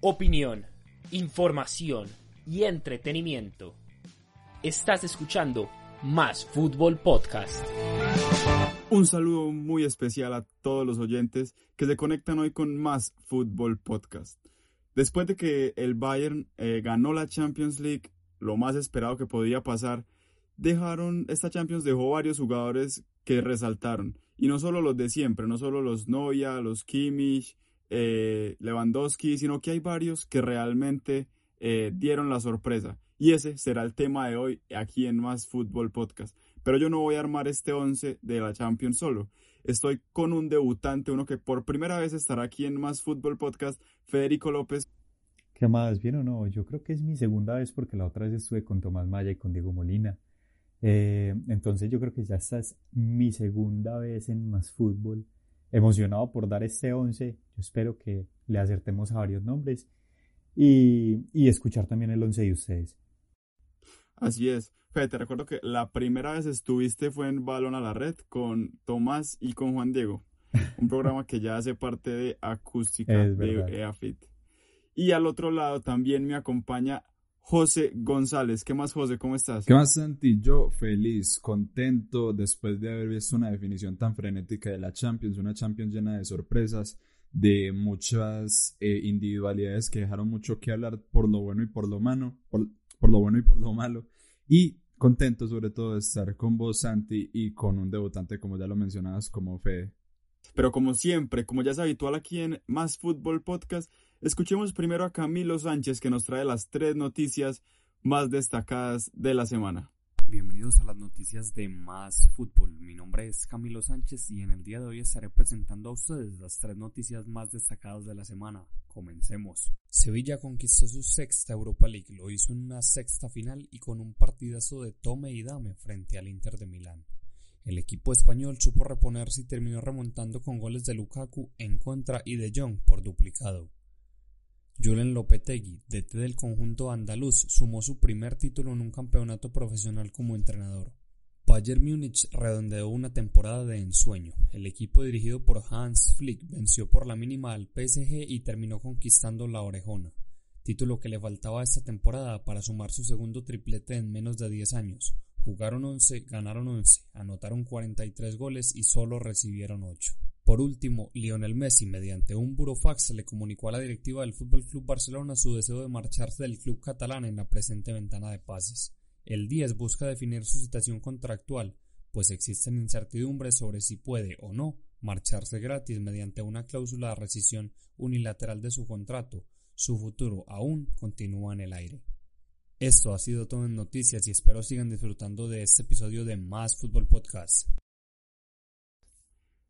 opinión, información y entretenimiento. Estás escuchando Más Fútbol Podcast. Un saludo muy especial a todos los oyentes que se conectan hoy con Más Fútbol Podcast. Después de que el Bayern eh, ganó la Champions League, lo más esperado que podía pasar, dejaron, esta Champions dejó varios jugadores que resaltaron. Y no solo los de siempre, no solo los Noia, los Kimmich, eh, Lewandowski, sino que hay varios que realmente eh, dieron la sorpresa. Y ese será el tema de hoy aquí en Más Fútbol Podcast. Pero yo no voy a armar este 11 de la Champions solo. Estoy con un debutante, uno que por primera vez estará aquí en Más Fútbol Podcast, Federico López. ¿Qué más? ¿Bien o no? Yo creo que es mi segunda vez porque la otra vez estuve con Tomás Maya y con Diego Molina. Eh, entonces yo creo que ya esta es mi segunda vez en Más Fútbol emocionado por dar este 11. Yo espero que le acertemos a varios nombres y, y escuchar también el 11 de ustedes. Así es. Fede, te recuerdo que la primera vez estuviste fue en Balón a la Red con Tomás y con Juan Diego, un programa que ya hace parte de Acústica de EAFIT. Y al otro lado también me acompaña José González. ¿Qué más, José? ¿Cómo estás? ¿Qué más, Santi? Yo feliz, contento después de haber visto una definición tan frenética de la Champions, una Champions llena de sorpresas, de muchas eh, individualidades que dejaron mucho que hablar por lo bueno y por lo malo, por, por lo bueno y por lo malo. Y contento sobre todo de estar con vos, Santi, y con un debutante, como ya lo mencionabas, como Fede. Pero como siempre, como ya es habitual aquí en Más Fútbol Podcast, escuchemos primero a Camilo Sánchez que nos trae las tres noticias más destacadas de la semana. Bienvenidos a las noticias de Más Fútbol. Mi nombre es Camilo Sánchez y en el día de hoy estaré presentando a ustedes las tres noticias más destacadas de la semana. Comencemos. Sevilla conquistó su sexta Europa League, lo hizo en una sexta final y con un partidazo de tome y dame frente al Inter de Milán. El equipo español supo reponerse y terminó remontando con goles de Lukaku en contra y de Jong por duplicado. Julen Lopetegui, DT del conjunto andaluz, sumó su primer título en un campeonato profesional como entrenador. Bayern Múnich redondeó una temporada de ensueño. El equipo dirigido por Hans Flick venció por la mínima al PSG y terminó conquistando la orejona, título que le faltaba esta temporada para sumar su segundo triplete en menos de 10 años, Jugaron 11, ganaron 11, anotaron 43 goles y solo recibieron 8. Por último, Lionel Messi, mediante un burofax, le comunicó a la directiva del Fútbol Club Barcelona su deseo de marcharse del club catalán en la presente ventana de pases. El 10 busca definir su situación contractual, pues existen incertidumbres sobre si puede o no marcharse gratis mediante una cláusula de rescisión unilateral de su contrato. Su futuro aún continúa en el aire. Esto ha sido todo en noticias y espero sigan disfrutando de este episodio de Más Fútbol Podcast.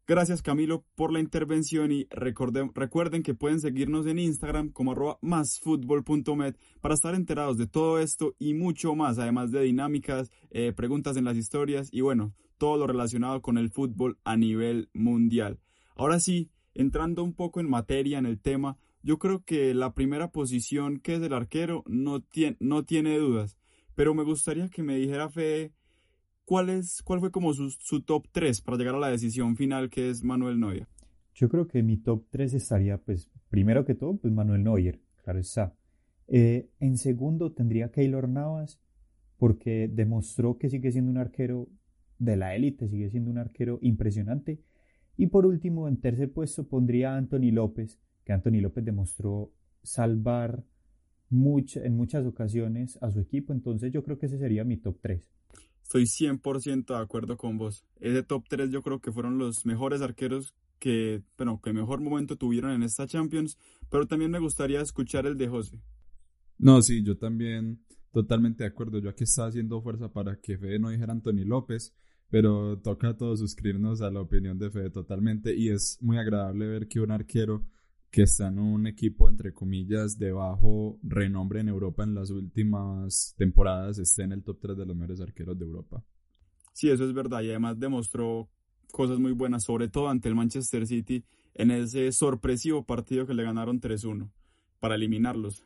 Gracias Camilo por la intervención y recuerden que pueden seguirnos en Instagram como arroba másfutbol.med para estar enterados de todo esto y mucho más, además de dinámicas, eh, preguntas en las historias y bueno, todo lo relacionado con el fútbol a nivel mundial. Ahora sí, entrando un poco en materia en el tema, yo creo que la primera posición que es el arquero no tiene, no tiene dudas. Pero me gustaría que me dijera Fede cuál, es, cuál fue como su, su top 3 para llegar a la decisión final que es Manuel Neuer. Yo creo que mi top 3 estaría, pues, primero que todo, pues Manuel Neuer, claro está. Eh, en segundo tendría Keylor Navas, porque demostró que sigue siendo un arquero de la élite, sigue siendo un arquero impresionante. Y por último, en tercer puesto pondría a Anthony López, que Anthony López demostró salvar en muchas ocasiones a su equipo, entonces yo creo que ese sería mi top 3. Estoy 100% de acuerdo con vos. Ese top 3 yo creo que fueron los mejores arqueros que, bueno, que mejor momento tuvieron en esta Champions, pero también me gustaría escuchar el de José. No, sí, yo también totalmente de acuerdo. Yo aquí estaba haciendo fuerza para que Fede no dijera Anthony López, pero toca a todos suscribirnos a la opinión de Fede totalmente y es muy agradable ver que un arquero que está en un equipo, entre comillas, de bajo renombre en Europa en las últimas temporadas, esté en el top 3 de los mejores arqueros de Europa. Sí, eso es verdad y además demostró cosas muy buenas, sobre todo ante el Manchester City en ese sorpresivo partido que le ganaron 3-1 para eliminarlos.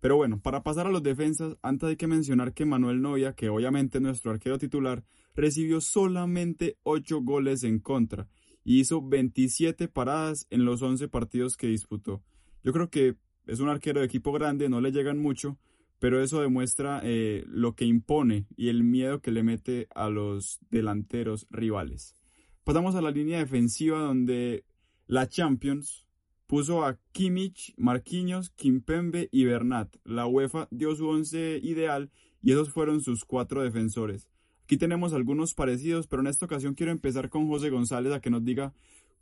Pero bueno, para pasar a los defensas, antes hay que mencionar que Manuel Novia, que obviamente es nuestro arquero titular, recibió solamente 8 goles en contra y hizo 27 paradas en los 11 partidos que disputó. Yo creo que es un arquero de equipo grande, no le llegan mucho, pero eso demuestra eh, lo que impone y el miedo que le mete a los delanteros rivales. Pasamos a la línea defensiva donde la Champions puso a Kimmich, Marquinhos, Kimpembe y Bernat. La UEFA dio su once ideal y esos fueron sus cuatro defensores. Aquí tenemos algunos parecidos, pero en esta ocasión quiero empezar con José González a que nos diga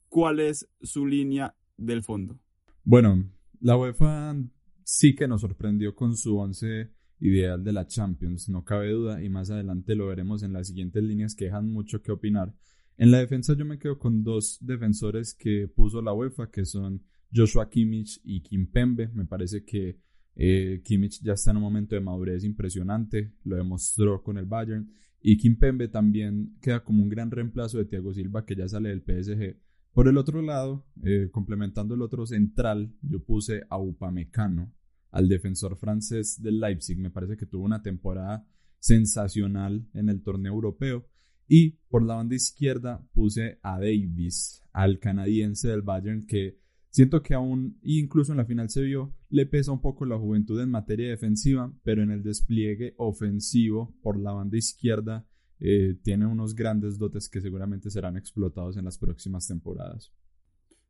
cuál es su línea del fondo. Bueno, la UEFA sí que nos sorprendió con su once ideal de la Champions, no cabe duda, y más adelante lo veremos en las siguientes líneas que dejan mucho que opinar. En la defensa yo me quedo con dos defensores que puso la UEFA, que son Joshua Kimmich y Kim Pembe. Me parece que eh, Kimmich ya está en un momento de madurez impresionante, lo demostró con el Bayern. Y Kim Pembe también queda como un gran reemplazo de Thiago Silva, que ya sale del PSG. Por el otro lado, eh, complementando el otro central, yo puse a Upamecano, al defensor francés del Leipzig. Me parece que tuvo una temporada sensacional en el torneo europeo. Y por la banda izquierda puse a Davis, al canadiense del Bayern, que siento que aún, incluso en la final se vio, le pesa un poco la juventud en materia defensiva, pero en el despliegue ofensivo por la banda izquierda eh, tiene unos grandes dotes que seguramente serán explotados en las próximas temporadas.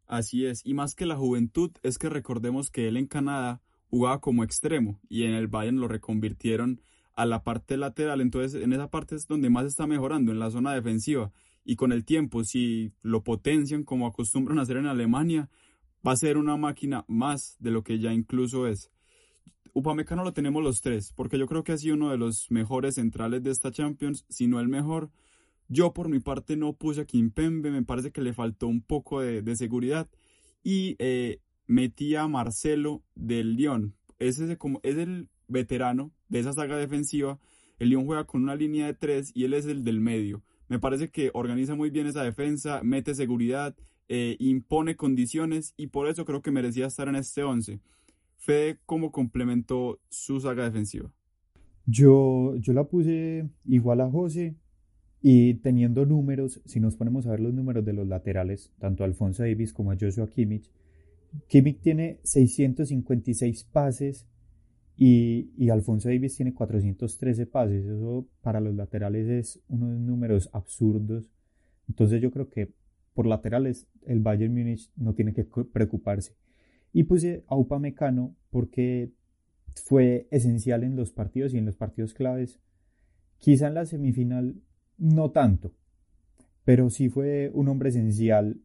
Así es, y más que la juventud es que recordemos que él en Canadá jugaba como extremo y en el Bayern lo reconvirtieron a la parte lateral, entonces en esa parte es donde más está mejorando, en la zona defensiva. Y con el tiempo, si lo potencian como acostumbran a hacer en Alemania, va a ser una máquina más de lo que ya incluso es. Upamecano lo tenemos los tres, porque yo creo que ha sido uno de los mejores centrales de esta Champions, si no el mejor. Yo por mi parte no puse a Kimpembe, me parece que le faltó un poco de, seguridad. Y eh, metí a Marcelo del Lyon. Ese como, es el veterano de esa saga defensiva. El Lyon juega con una línea de tres y él es el del medio. Me parece que organiza muy bien esa defensa, mete seguridad, eh, impone condiciones y por eso creo que merecía estar en este 11. Fede, ¿cómo complementó su saga defensiva? Yo, yo la puse igual a José y teniendo números, si nos ponemos a ver los números de los laterales, tanto Alfonso Davis como a Joshua Kimmich, Kimmich tiene 656 pases y, Alfonso Davis tiene 413 pases. Eso para los laterales es unos números absurdos. Entonces yo creo que por laterales el Bayern Múnich no tiene que preocuparse. Y puse a Upamecano porque fue esencial en los partidos y en los partidos claves. Quizá en la semifinal no tanto, pero sí fue un hombre esencial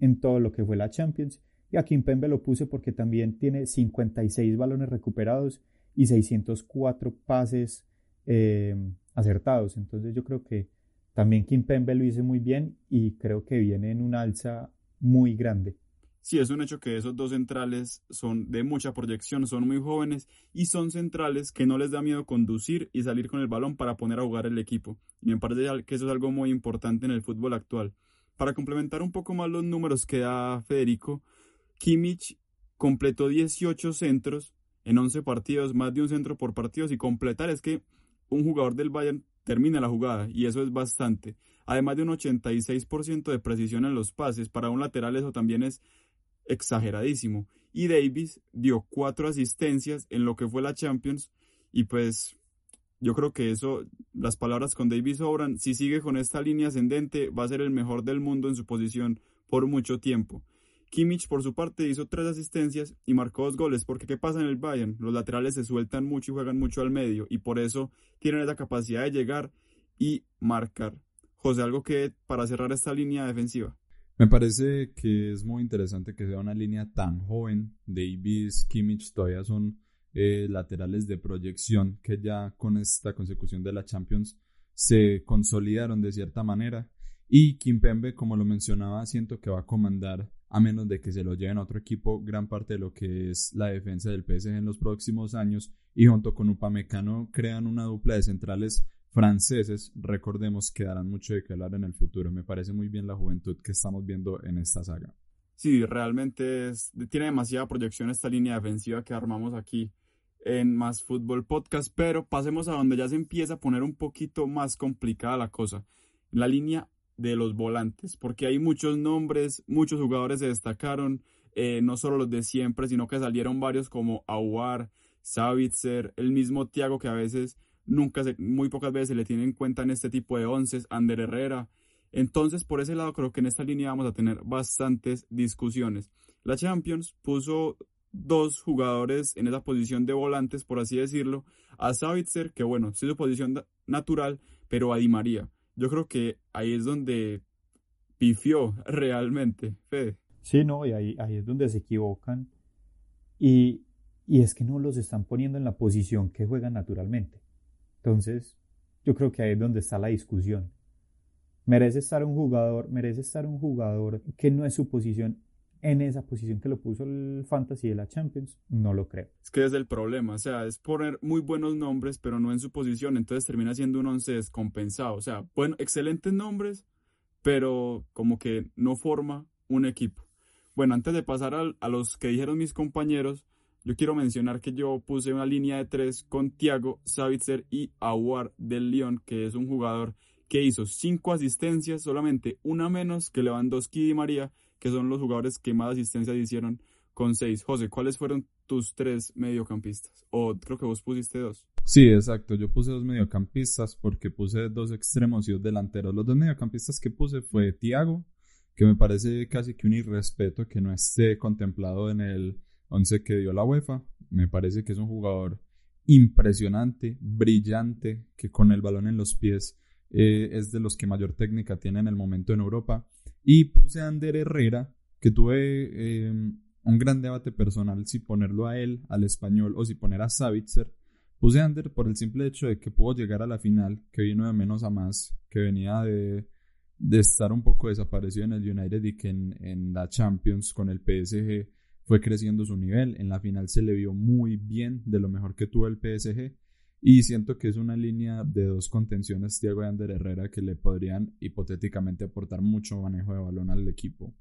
en todo lo que fue la Champions. Y a Kimpembe lo puse porque también tiene 56 balones recuperados y 604 pases eh, acertados. Entonces yo creo que también Kimpembe lo hizo muy bien y creo que viene en una alza muy grande. Sí, es un hecho que esos dos centrales son de mucha proyección, son muy jóvenes y son centrales que no les da miedo conducir y salir con el balón para poner a jugar el equipo. Y me parece que eso es algo muy importante en el fútbol actual. Para complementar un poco más los números que da Federico, Kimmich completó 18 centros en 11 partidos, más de un centro por partido. Y completar es que un jugador del Bayern termina la jugada y eso es bastante. Además de un 86% de precisión en los pases, para un lateral eso también es exageradísimo. Y Davis dio cuatro asistencias en lo que fue la Champions y pues yo creo que eso, las palabras con Davis sobran. Si sigue con esta línea ascendente, va a ser el mejor del mundo en su posición por mucho tiempo. Kimmich, por su parte, hizo tres asistencias y marcó dos goles, porque ¿qué pasa en el Bayern? Los laterales se sueltan mucho y juegan mucho al medio, y por eso tienen esa capacidad de llegar y marcar. José, algo que para cerrar esta línea defensiva. Me parece que es muy interesante que sea una línea tan joven. Davis, Kimmich todavía son eh, laterales de proyección que ya con esta consecución de la Champions se consolidaron de cierta manera. Y Kimpembe, como lo mencionaba, siento que va a comandar a menos de que se lo lleven a otro equipo, gran parte de lo que es la defensa del PSG en los próximos años y junto con Upamecano crean una dupla de centrales franceses, recordemos que darán mucho de qué hablar en el futuro. Me parece muy bien la juventud que estamos viendo en esta saga. Sí, realmente tiene demasiada proyección esta línea defensiva que armamos aquí en Más Fútbol Podcast, pero pasemos a donde ya se empieza a poner un poquito más complicada la cosa. La línea de los volantes, porque hay muchos nombres, muchos jugadores se destacaron. eh, no solo los de siempre, sino que salieron varios como Aguar, Savitzer, el mismo Tiago que a veces nunca se, muy pocas veces se le tiene en cuenta en este tipo de once, Ander Herrera. Entonces, por ese lado, creo que en esta línea vamos a tener bastantes discusiones. La Champions puso dos jugadores en esa posición de volantes, por así decirlo, a Savitzer, que bueno, sí su posición natural, pero a Di María. Yo creo que ahí es donde pifió realmente, Fede. Sí, no, y ahí, ahí es donde se equivocan. Y, y es que no los están poniendo en la posición que juegan naturalmente. Entonces, yo creo que ahí es donde está la discusión. Merece estar un jugador, merece estar un jugador que no es su posición en esa posición que lo puso el Fantasy de la Champions, no lo creo. Es que es el problema, o sea, es poner muy buenos nombres, pero no en su posición, entonces termina siendo un once descompensado. O sea, bueno, excelentes nombres, pero como que no forma un equipo. Bueno, antes de pasar a, los que dijeron mis compañeros, yo quiero mencionar que yo puse una línea de tres con Thiago, Savitzer y Aguar del Lyon, que es un jugador que hizo cinco asistencias, solamente una menos que Lewandowski y María, que son los jugadores que más asistencias hicieron con seis. José, ¿cuáles fueron tus tres mediocampistas? O creo que vos pusiste dos. Sí, exacto. Yo puse dos mediocampistas porque puse dos extremos y dos delanteros. Los dos mediocampistas que puse fue Thiago, que me parece casi que un irrespeto que no esté contemplado en el once que dio la UEFA. Me parece que es un jugador impresionante, brillante, que con el balón en los pies eh, es de los que mayor técnica tiene en el momento en Europa. Y puse a Ander Herrera, que tuve em, un gran debate personal si ponerlo a él, al español, o si poner a Savitzer. Puse a Ander por el simple hecho de que pudo llegar a la final, que vino de menos a más, que venía de, de estar un poco desaparecido en el United y que en, en la Champions con el PSG fue creciendo su nivel. En la final se le vio muy bien, de lo mejor que tuvo el PSG. Y siento que es una línea de dos contenciones, Thiago y Ander Herrera, que le podrían hipotéticamente aportar mucho manejo de balón al equipo.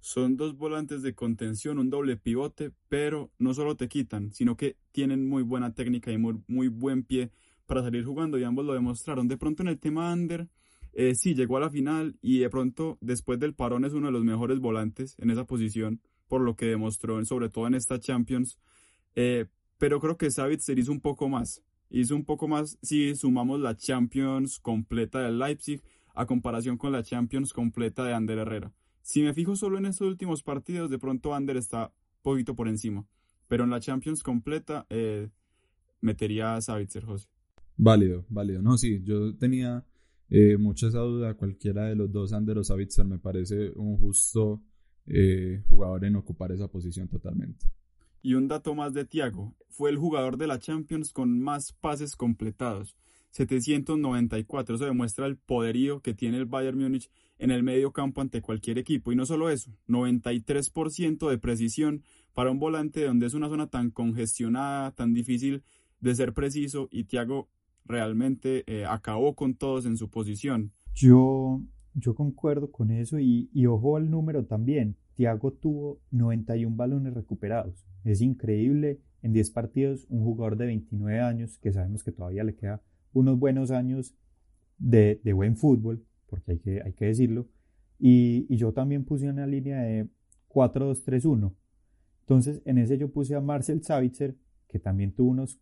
Son dos volantes de contención, un doble pivote, pero no solo te quitan, sino que tienen muy buena técnica y muy, buen pie para salir jugando y ambos lo demostraron. De pronto en el tema Ander, eh, sí, llegó a la final y de pronto después del parón es uno de los mejores volantes en esa posición, por lo que demostró sobre todo en esta Champions. Eh, pero creo que Savitz se hizo un poco más hizo un poco más si sumamos la Champions completa del Leipzig a comparación con la Champions completa de Ander Herrera. Si me fijo solo en estos últimos partidos, de pronto Ander está poquito por encima. Pero en la Champions completa eh, metería a Savitzer, José. Válido, válido. No, sí, yo tenía eh, mucha esa duda. Cualquiera de los dos, Ander o Savitzer, me parece un justo eh, jugador en ocupar esa posición totalmente. Y un dato más de Thiago, fue el jugador de la Champions con más pases completados, 794. Eso demuestra el poderío que tiene el Bayern Múnich en el medio campo ante cualquier equipo. Y no solo eso, 93% de precisión para un volante donde es una zona tan congestionada, tan difícil de ser preciso y Thiago realmente eh, acabó con todos en su posición. Yo, yo concuerdo con eso y, y ojo al número también. Thiago tuvo 91 balones recuperados. Es increíble. En 10 partidos, un jugador de 29 años, que sabemos que todavía le queda unos buenos años de, buen fútbol, porque hay que, hay que decirlo. Y, yo también puse una línea de 4-2-3-1. Entonces, en ese yo puse a Marcel Savitzer, que también tuvo unos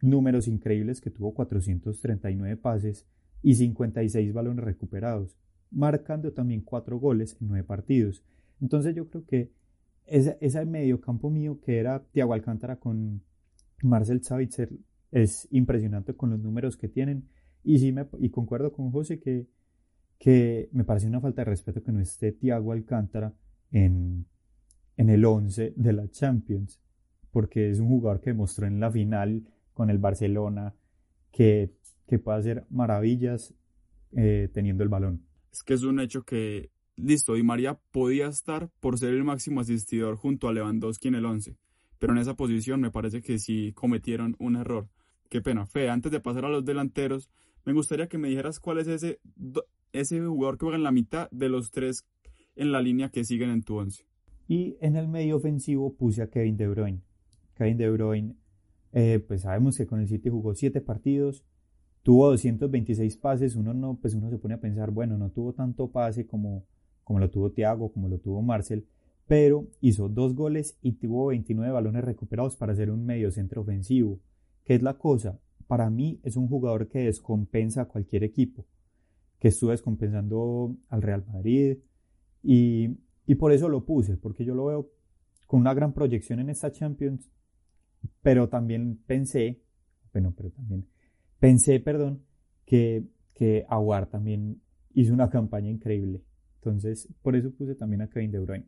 números increíbles, que tuvo 439 pases y 56 balones recuperados, marcando también 4 goles en 9 partidos. Entonces yo creo que ese, ese medio campo mío que era Thiago Alcántara con Marcel Savitzer es impresionante con los números que tienen y sí me, y concuerdo con José que, que me parece una falta de respeto que no esté Thiago Alcántara en, en el 11 de la Champions porque es un jugador que demostró en la final con el Barcelona que, que puede hacer maravillas eh, teniendo el balón. Es que es un hecho que listo, Di María podía estar por ser el máximo asistidor junto a Lewandowski en el 11, pero en esa posición me parece que sí cometieron un error. Qué pena. Fe, antes de pasar a los delanteros, me gustaría que me dijeras cuál es ese, ese jugador que juega en la mitad de los tres en la línea que siguen en tu 11. Y en el medio ofensivo puse a Kevin De Bruyne. Kevin De Bruyne, eh, pues sabemos que con el City jugó 7 partidos, tuvo 226 pases, uno no, pues uno se pone a pensar, bueno, no tuvo tanto pase como como lo tuvo Thiago, como lo tuvo Marcel, pero hizo dos goles y tuvo 29 balones recuperados para ser un medio centro ofensivo. ¿Qué es la cosa? Para mí es un jugador que descompensa a cualquier equipo, que estuvo descompensando al Real Madrid y, y por eso lo puse, porque yo lo veo con una gran proyección en esta Champions, pero también pensé, bueno, pero también pensé, perdón, que, que Aguar también hizo una campaña increíble. Entonces, por eso puse también a Kevin De Bruyne.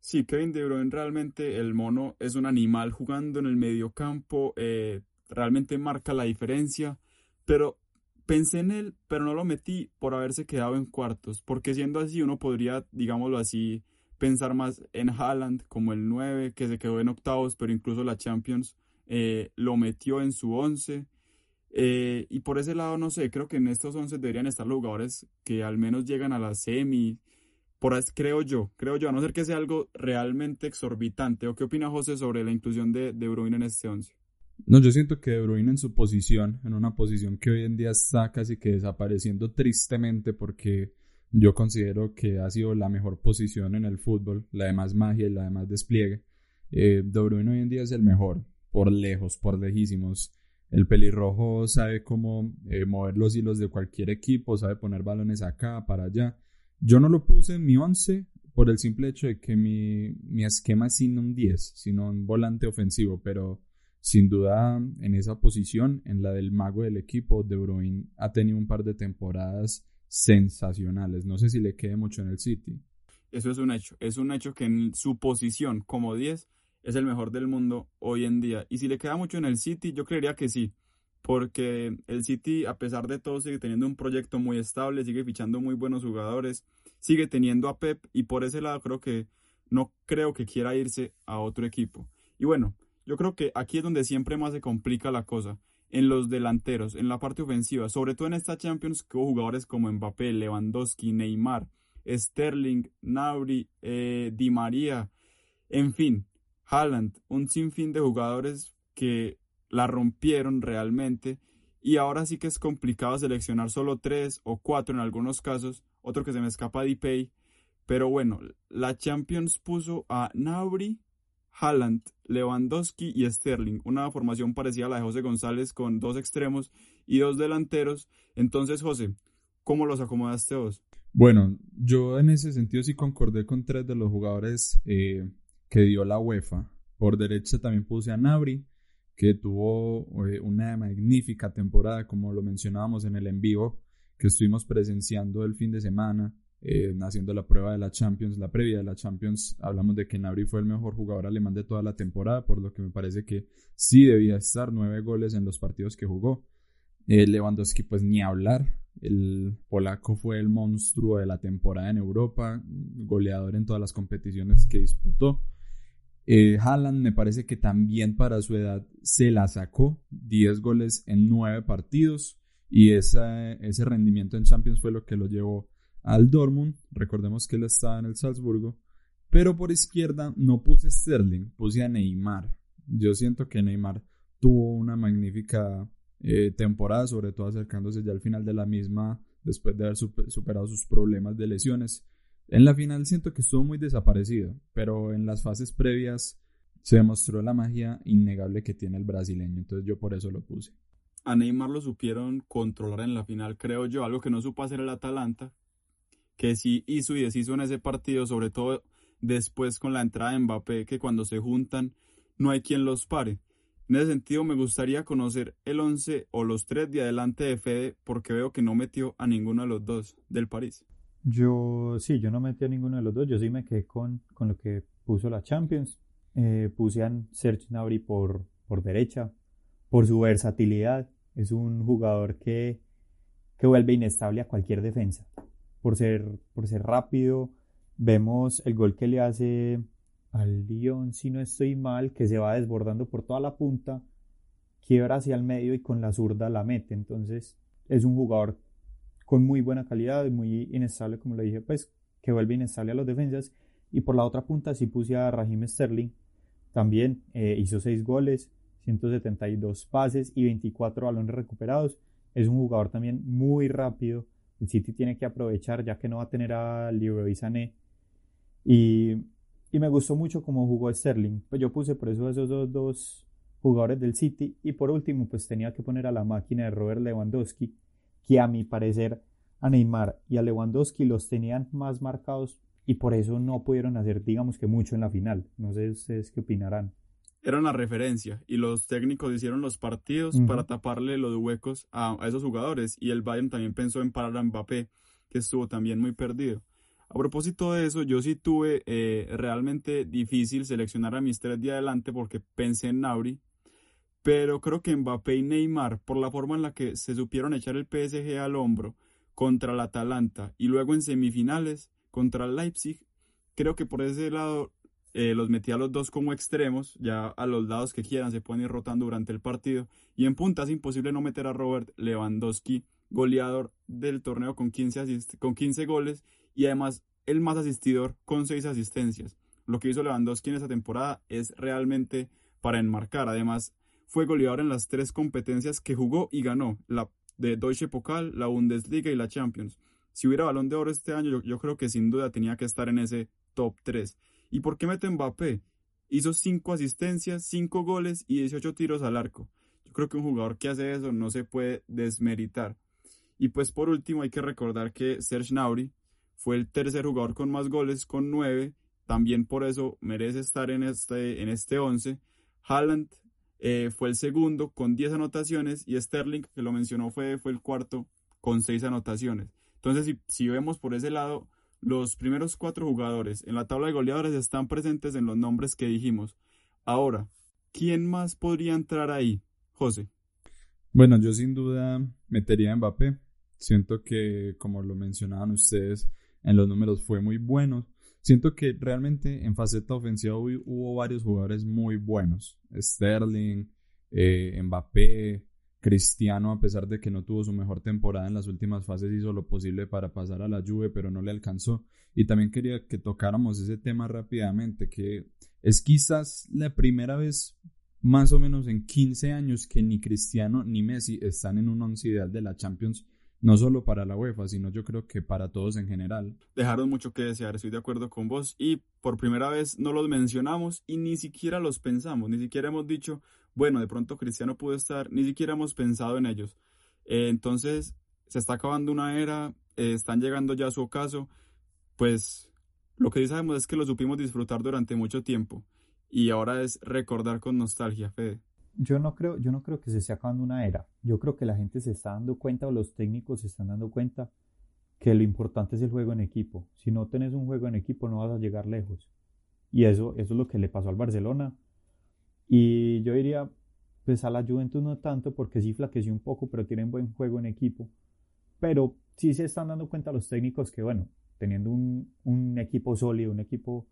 Sí, Kevin De Bruyne realmente el mono es un animal jugando en el medio campo, eh, realmente marca la diferencia, pero pensé en él, pero no lo metí por haberse quedado en cuartos, porque siendo así uno podría, digámoslo así, pensar más en Haaland como el 9, que se quedó en octavos, pero incluso la Champions eh, lo metió en su 11. Eh, y por ese lado, no sé, creo que en estos 11 deberían estar los jugadores que al menos llegan a la semi, por creo yo, creo yo, a no ser que sea algo realmente exorbitante. ¿O qué opina José sobre la inclusión de De Bruyne en este 11? No, yo siento que De Bruyne en su posición, en una posición que hoy en día está casi que desapareciendo tristemente porque yo considero que ha sido la mejor posición en el fútbol, la de más magia y la de más despliegue. Eh, de Bruyne hoy en día es el mejor, por lejos, por lejísimos. El pelirrojo sabe cómo eh, mover los hilos de cualquier equipo, sabe poner balones acá, para allá. Yo no lo puse en mi 11 por el simple hecho de que mi, mi esquema es sin un 10, sino un volante ofensivo, pero sin duda en esa posición, en la del mago del equipo, De Bruyne ha tenido un par de temporadas sensacionales. No sé si le quede mucho en el City. Eso es un hecho. Es un hecho que en su posición como 10 es el mejor del mundo hoy en día. Y si le queda mucho en el City, yo creería que sí. Porque el City, a pesar de todo, sigue teniendo un proyecto muy estable, sigue fichando muy buenos jugadores, sigue teniendo a Pep y por ese lado creo que no creo que quiera irse a otro equipo. Y bueno, yo creo que aquí es donde siempre más se complica la cosa en los delanteros, en la parte ofensiva, sobre todo en esta Champions hubo jugadores como Mbappé, Lewandowski, Neymar, Sterling, Nauri, eh, Di María, en fin, Haaland, un sinfín de jugadores que la rompieron realmente y ahora sí que es complicado seleccionar solo tres o cuatro en algunos casos, otro que se me escapa Pay pero bueno, la Champions puso a Nauri, Haaland, Lewandowski y Sterling, una formación parecida a la de José González con dos extremos y dos delanteros. Entonces, José, ¿cómo los acomodaste vos? Bueno, yo en ese sentido sí concordé con tres de los jugadores eh, que dio la UEFA. Por derecha también puse a Nabri, que tuvo eh, una magnífica temporada, como lo mencionábamos en el en vivo que estuvimos presenciando el fin de semana eh, haciendo la prueba de la Champions, la previa de la Champions, hablamos de que Nabri fue el mejor jugador alemán de toda la temporada, por lo que me parece que sí debía estar nueve goles en los partidos que jugó. Eh, Lewandowski, pues ni hablar. El polaco fue el monstruo de la temporada en Europa, goleador en todas las competiciones que disputó. Eh, Haaland me parece que también para su edad se la sacó, 10 goles en 9 partidos y ese rendimiento en Champions fue lo que lo llevó al Dortmund, recordemos que él estaba en el Salzburgo, pero por izquierda no puse Sterling, puse a Neymar. Yo siento que Neymar tuvo una magnífica eh, temporada, sobre todo acercándose ya al final de la misma, después de haber superado sus problemas de lesiones. En la final siento que estuvo muy desaparecido, pero en las fases previas se demostró la magia innegable que tiene el brasileño, entonces yo por eso lo puse. A Neymar lo supieron controlar en la final, creo yo, algo que no supo hacer el Atalanta, que sí hizo y deshizo en ese partido, sobre todo después con la entrada de Mbappé, que cuando se juntan no hay quien los pare. En ese sentido me gustaría conocer el 11 o los tres de adelante de Fede porque veo que no metió a ninguno de los dos del París. Yo sí, yo no metí a ninguno de los dos, yo sí me quedé con, con lo que puso la Champions. Eh, puse a Serge Gnabry por, por derecha, por su versatilidad. Es un jugador que, que vuelve inestable a cualquier defensa por ser, por ser rápido. Vemos el gol que le hace al Lyon, si no estoy mal, que se va desbordando por toda la punta, quiebra hacia el medio y con la zurda la mete. Entonces es un jugador con muy buena calidad y muy inestable, como le dije, pues que vuelve inestable a los defensas. Y por la otra punta sí puse a Raheem Sterling, también eh, hizo 6 goles, 172 pases y 24 balones recuperados. Es un jugador también muy rápido, el City tiene que aprovechar ya que no va a tener a Leroy Sané. Y, Y me gustó mucho cómo jugó Sterling. Pues yo puse por eso esos dos, dos jugadores del City. Y por último, pues tenía que poner a la máquina de Robert Lewandowski, que a mi parecer a Neymar y a Lewandowski los tenían más marcados y por eso no pudieron hacer, digamos que mucho en la final. No sé ustedes qué opinarán. Era una referencia y los técnicos hicieron los partidos para taparle los huecos a, esos jugadores y el Bayern también pensó en parar a Mbappé, que estuvo también muy perdido. A propósito de eso, yo sí tuve eh, realmente difícil seleccionar a mis tres de adelante porque pensé en Nauri, pero creo que Mbappé y Neymar, por la forma en la que se supieron echar el PSG al hombro contra el Atalanta y luego en semifinales contra el Leipzig, creo que por ese lado eh, los metí a los dos como extremos, ya a los lados que quieran se pueden ir rotando durante el partido, y en punta es imposible no meter a Robert Lewandowski, goleador del torneo con 15, con 15 goles y además el más asistidor con 6 asistencias. Lo que hizo Lewandowski en esa temporada es realmente para enmarcar. Además, fue goleador en las tres competencias que jugó y ganó, la de Deutsche Pokal, la Bundesliga y la Champions. Si hubiera balón de oro este año, yo, creo que sin duda tenía que estar en ese top 3. ¿Y por qué mete Mbappé? Hizo 5 asistencias, 5 goles y 18 tiros al arco. Yo creo que un jugador que hace eso no se puede desmeritar. Y pues por último hay que recordar que Serge Gnabry fue el tercer jugador con más goles con 9, también por eso merece estar en este, en este 11. Haaland eh, fue el segundo con 10 anotaciones y Sterling, que lo mencionó, fue, fue el cuarto con 6 anotaciones. Entonces, si, si vemos por ese lado, los primeros cuatro jugadores en la tabla de goleadores están presentes en los nombres que dijimos. Ahora, ¿quién más podría entrar ahí? José. Bueno, yo sin duda metería a Mbappé. Siento que, como lo mencionaban ustedes, en los números fue muy bueno. Siento que realmente en faceta ofensiva hubo, varios jugadores muy buenos. Sterling, eh, Mbappé, Cristiano, a pesar de que no tuvo su mejor temporada en las últimas fases, hizo lo posible para pasar a la Juve, pero no le alcanzó. Y también quería que tocáramos ese tema rápidamente, que es quizás la primera vez más o menos en 15 años que ni Cristiano ni Messi están en un once ideal de la Champions no solo para la UEFA, sino yo creo que para todos en general. Dejaron mucho que desear, estoy de acuerdo con vos y por primera vez no los mencionamos y ni siquiera los pensamos, ni siquiera hemos dicho, bueno, de pronto Cristiano pudo estar, ni siquiera hemos pensado en ellos. Eh, entonces, se está acabando una era, eh, están llegando ya a su ocaso, pues lo que sí sabemos es que lo supimos disfrutar durante mucho tiempo y ahora es recordar con nostalgia, Fede yo no creo, yo no creo que se esté acabando una era. Yo creo que la gente se está dando cuenta o los técnicos se están dando cuenta que lo importante es el juego en equipo. Si no tenés un juego en equipo no vas a llegar lejos. Y eso, eso es lo que le pasó al Barcelona. Y yo diría, pues a la Juventus no tanto porque sí flaqueció un poco, pero tienen buen juego en equipo. Pero sí se están dando cuenta los técnicos que, bueno, teniendo un, un equipo sólido, un equipo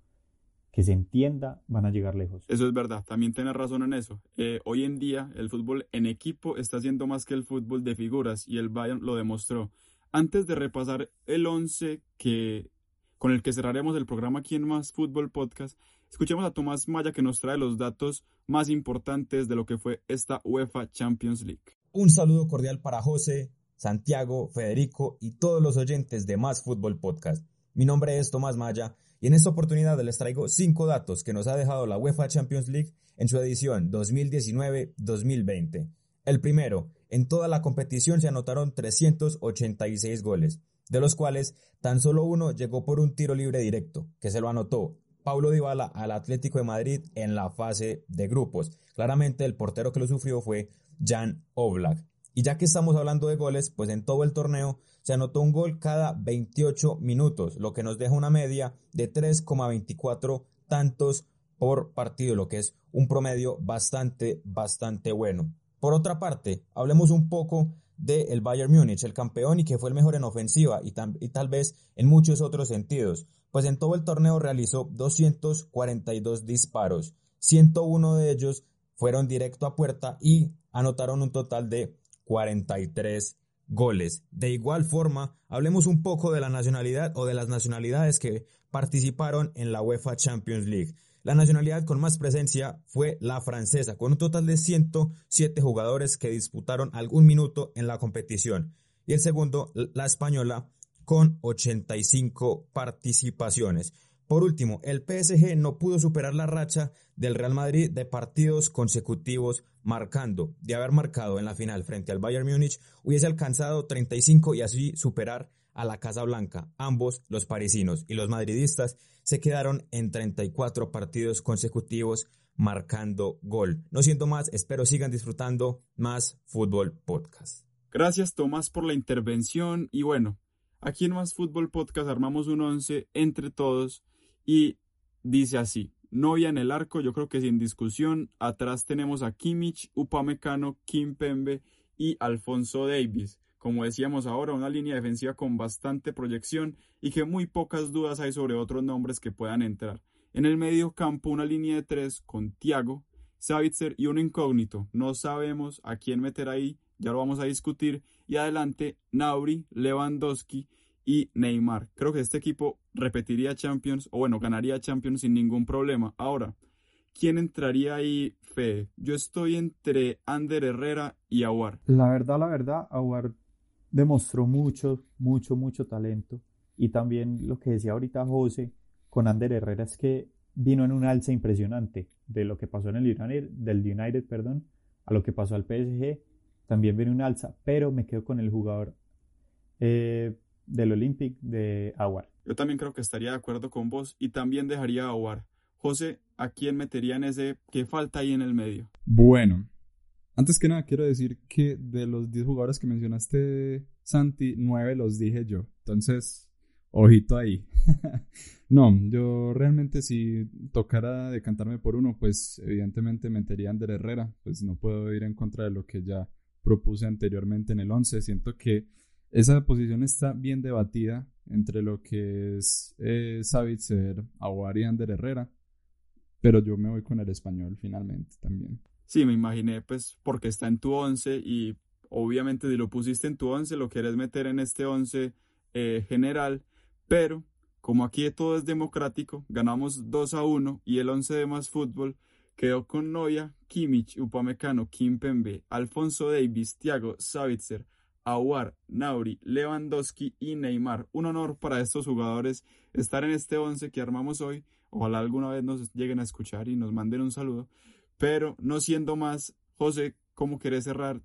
que se entienda, van a llegar lejos. Eso es verdad, también tienes razón en eso. Eh, hoy en día el fútbol en equipo está haciendo más que el fútbol de figuras y el Bayern lo demostró. Antes de repasar el 11 que, con el que cerraremos el programa aquí en Más Fútbol Podcast, escuchemos a Tomás Maya que nos trae los datos más importantes de lo que fue esta UEFA Champions League. Un saludo cordial para José, Santiago, Federico y todos los oyentes de Más Fútbol Podcast. Mi nombre es Tomás Maya en esta oportunidad les traigo cinco datos que nos ha dejado la UEFA Champions League en su edición 2019-2020. El primero, en toda la competición se anotaron 386 goles, de los cuales tan solo uno llegó por un tiro libre directo, que se lo anotó Paulo Dybala al Atlético de Madrid en la fase de grupos. Claramente el portero que lo sufrió fue Jan Oblak. Y ya que estamos hablando de goles, pues en todo el torneo se anotó un gol cada 28 minutos, lo que nos deja una media de 3,24 tantos por partido, lo que es un promedio bastante, bastante bueno. Por otra parte, hablemos un poco del Bayern Múnich, el campeón y que fue el mejor en ofensiva y, y tal vez en muchos otros sentidos, pues en todo el torneo realizó 242 disparos, 101 de ellos fueron directo a puerta y anotaron un total de 43 goles. De igual forma, hablemos un poco de la nacionalidad o de las nacionalidades que participaron en la UEFA Champions League. La nacionalidad con más presencia fue la francesa, con un total de 107 jugadores que disputaron algún minuto en la competición. Y el segundo, la española, con 85 participaciones. Por último, el PSG no pudo superar la racha del Real Madrid de partidos consecutivos marcando. De haber marcado en la final frente al Bayern Múnich, hubiese alcanzado 35 y así superar a la Casa Blanca. Ambos, los parisinos y los madridistas, se quedaron en 34 partidos consecutivos marcando gol. No siento más, espero sigan disfrutando más Fútbol Podcast. Gracias Tomás por la intervención y bueno, aquí en Más Fútbol Podcast armamos un 11 entre todos y dice así, novia en el arco, yo creo que sin discusión, atrás tenemos a Kimmich, Upamecano, Kimpembe y Alfonso Davis. Como decíamos ahora, una línea defensiva con bastante proyección y que muy pocas dudas hay sobre otros nombres que puedan entrar. En el medio campo, una línea de tres con Thiago, Savitzer y un incógnito. No sabemos a quién meter ahí, ya lo vamos a discutir. Y adelante, Nauri, Lewandowski y Neymar. Creo que este equipo repetiría Champions, o bueno, ganaría Champions sin ningún problema. Ahora, ¿quién entraría ahí, Fe? Yo estoy entre Ander Herrera y Aguar. La verdad, la verdad, Aguar demostró mucho, mucho, mucho talento. Y también lo que decía ahorita José con Ander Herrera es que vino en un alza impresionante de lo que pasó en el United, del United, perdón, a lo que pasó al PSG. También viene un alza, pero me quedo con el jugador eh, del Olympic de Aguar. Yo también creo que estaría de acuerdo con vos y también dejaría a Aguar. José, ¿a quién metería en ese? ¿Qué falta ahí en el medio? Bueno, antes que nada quiero decir que de los 10 jugadores que mencionaste, Santi, 9 los dije yo. Entonces, ojito ahí. no, yo realmente si tocara decantarme por uno, pues evidentemente metería a Ander Herrera. Pues no puedo ir en contra de lo que ya propuse anteriormente en el 11. Siento que esa posición está bien debatida entre lo que es eh, Savitzer, Aguar y Ander Herrera, pero yo me voy con el español finalmente también. Sí, me imaginé, pues, porque está en tu 11 y obviamente si lo pusiste en tu 11 lo quieres meter en este 11 eh, general, pero como aquí todo es democrático, ganamos 2 a 1 y el 11 de más fútbol quedó con Noya, Kimmich, Upamecano, Kimpembe, Alfonso Davis, Thiago, Savitzer, Aguar, Nauri, Lewandowski y Neymar. Un honor para estos jugadores estar en este 11 que armamos hoy. Ojalá alguna vez nos lleguen a escuchar y nos manden un saludo. Pero no siendo más, José, ¿cómo querés cerrar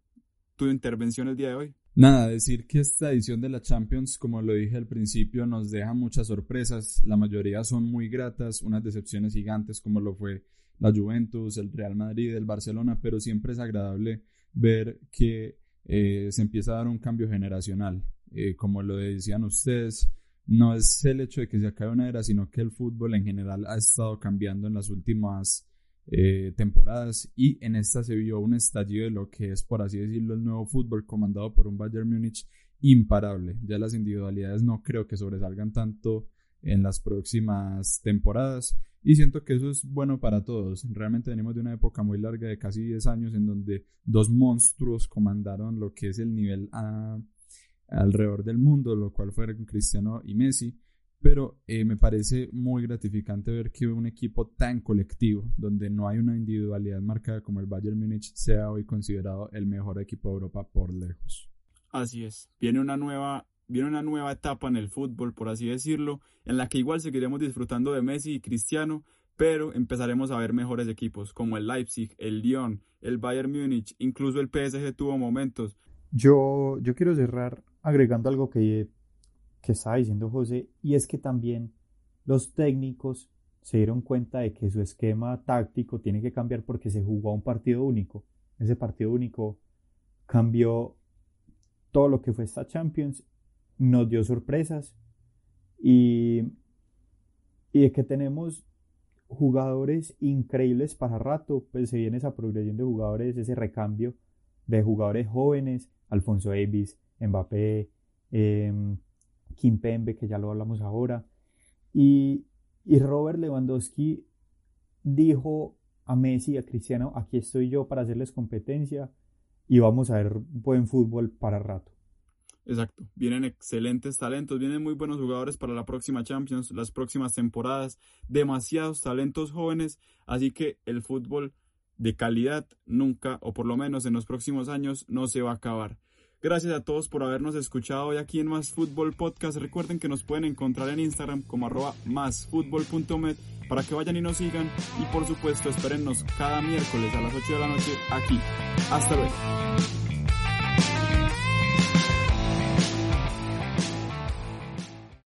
tu intervención el día de hoy? Nada, decir que esta edición de la Champions, como lo dije al principio, nos deja muchas sorpresas. La mayoría son muy gratas, unas decepciones gigantes como lo fue la Juventus, el Real Madrid, el Barcelona, pero siempre es agradable ver que eh, se empieza a dar un cambio generacional. Eh, como lo decían ustedes, no es el hecho de que se acabe una era, sino que el fútbol en general ha estado cambiando en las últimas eh, temporadas y en esta se vio un estallido de lo que es, por así decirlo, el nuevo fútbol comandado por un Bayern Múnich imparable. Ya las individualidades no creo que sobresalgan tanto en las próximas temporadas y siento que eso es bueno para todos. Realmente venimos de una época muy larga de casi 10 años en donde dos monstruos comandaron lo que es el nivel alrededor del mundo, lo cual fueron Cristiano y Messi. Pero eh, me parece muy gratificante ver que un equipo tan colectivo, donde no hay una individualidad marcada como el Bayern Múnich, sea hoy considerado el mejor equipo de Europa por lejos. Así es. Viene una nueva viene una nueva etapa en el fútbol, por así decirlo, en la que igual seguiremos disfrutando de Messi y Cristiano, pero empezaremos a ver mejores equipos como el Leipzig, el Lyon, el Bayern Múnich, incluso el PSG tuvo momentos. Yo, yo quiero cerrar agregando algo que, que estaba diciendo José, y es que también los técnicos se dieron cuenta de que su esquema táctico tiene que cambiar porque se jugó a un partido único. Ese partido único cambió todo lo que fue esta Champions nos dio sorpresas. Y, y de que tenemos jugadores increíbles para rato, pues se viene esa progresión de jugadores, ese recambio de jugadores jóvenes, Alfonso Davis, Mbappé, eh, Kim Pembe, que ya lo hablamos ahora, y, y Robert Lewandowski dijo a Messi a Cristiano, aquí estoy yo para hacerles competencia y vamos a ver buen fútbol para rato. Exacto, vienen excelentes talentos, vienen muy buenos jugadores para la próxima Champions, las próximas temporadas, demasiados talentos jóvenes, así que el fútbol de calidad nunca, o por lo menos en los próximos años, no se va a acabar. Gracias a todos por habernos escuchado hoy aquí en Más Fútbol Podcast. Recuerden que nos pueden encontrar en Instagram como arroba másfutbol.met para que vayan y nos sigan. Y por supuesto, espérennos cada miércoles a las 8 de la noche aquí. Hasta luego.